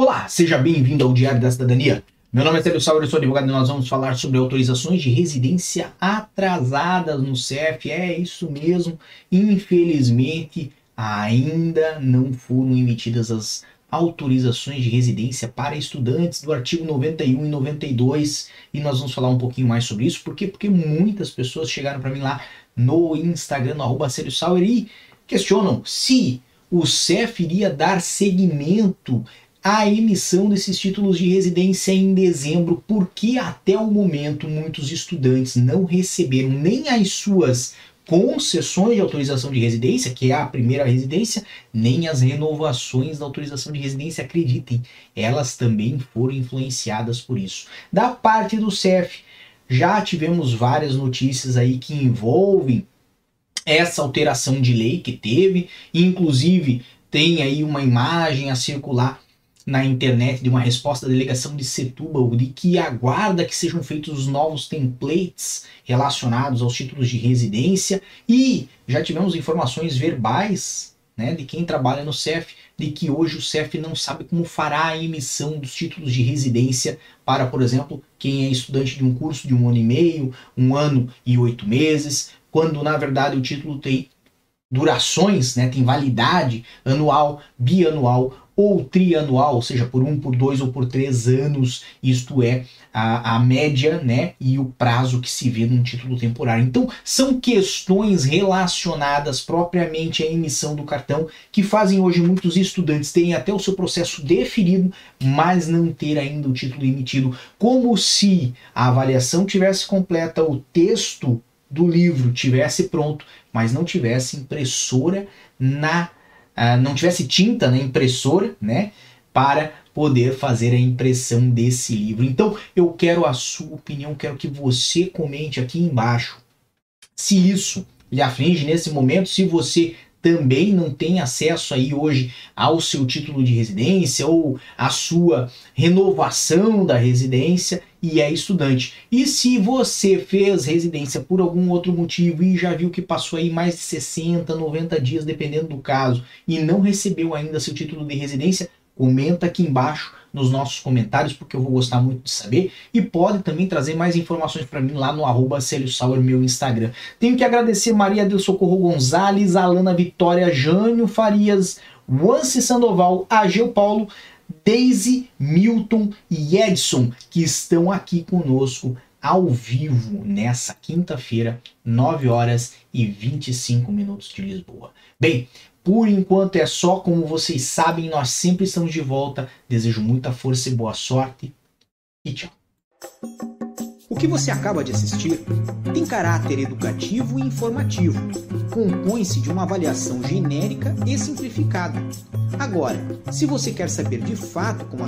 Olá, seja bem-vindo ao Diário da Cidadania. Meu nome é Célio Sauer, eu sou advogado e nós vamos falar sobre autorizações de residência atrasadas no CEF. É isso mesmo, infelizmente ainda não foram emitidas as autorizações de residência para estudantes do artigo 91 e 92 e nós vamos falar um pouquinho mais sobre isso. Por quê? Porque muitas pessoas chegaram para mim lá no Instagram, no arroba e questionam se o CEF iria dar seguimento a emissão desses títulos de residência em dezembro, porque até o momento muitos estudantes não receberam nem as suas concessões de autorização de residência, que é a primeira residência, nem as renovações da autorização de residência, acreditem, elas também foram influenciadas por isso. Da parte do CEF, já tivemos várias notícias aí que envolvem essa alteração de lei que teve, inclusive tem aí uma imagem a circular na internet de uma resposta da delegação de Setúbal de que aguarda que sejam feitos os novos templates relacionados aos títulos de residência. E já tivemos informações verbais né, de quem trabalha no CEF de que hoje o CEF não sabe como fará a emissão dos títulos de residência para, por exemplo, quem é estudante de um curso de um ano e meio, um ano e oito meses, quando na verdade o título tem durações, né, tem validade anual, bianual ou trianual, ou seja, por um, por dois ou por três anos, isto é a, a média né, e o prazo que se vê num título temporário. Então, são questões relacionadas propriamente à emissão do cartão que fazem hoje muitos estudantes terem até o seu processo definido, mas não ter ainda o título emitido, como se a avaliação tivesse completa, o texto do livro tivesse pronto, mas não tivesse impressora na uh, não tivesse tinta na impressora, né, para poder fazer a impressão desse livro. Então, eu quero a sua opinião, quero que você comente aqui embaixo se isso lhe aflige nesse momento, se você também não tem acesso aí hoje ao seu título de residência ou à sua renovação da residência e é estudante. E se você fez residência por algum outro motivo e já viu que passou aí mais de 60, 90 dias, dependendo do caso, e não recebeu ainda seu título de residência, comenta aqui embaixo nos nossos comentários, porque eu vou gostar muito de saber. E pode também trazer mais informações para mim lá no arroba Sauer, meu Instagram. Tenho que agradecer Maria del Socorro Gonzalez, Alana Vitória, Jânio Farias, Wance Sandoval, Ageu Paulo, Daisy, Milton e Edson, que estão aqui conosco ao vivo nessa quinta-feira, 9 horas e 25 minutos de Lisboa. Bem, por enquanto é só, como vocês sabem, nós sempre estamos de volta. Desejo muita força e boa sorte. E tchau. O que você acaba de assistir tem caráter educativo e informativo. Compõe-se de uma avaliação genérica e simplificada. Agora, se você quer saber de fato como as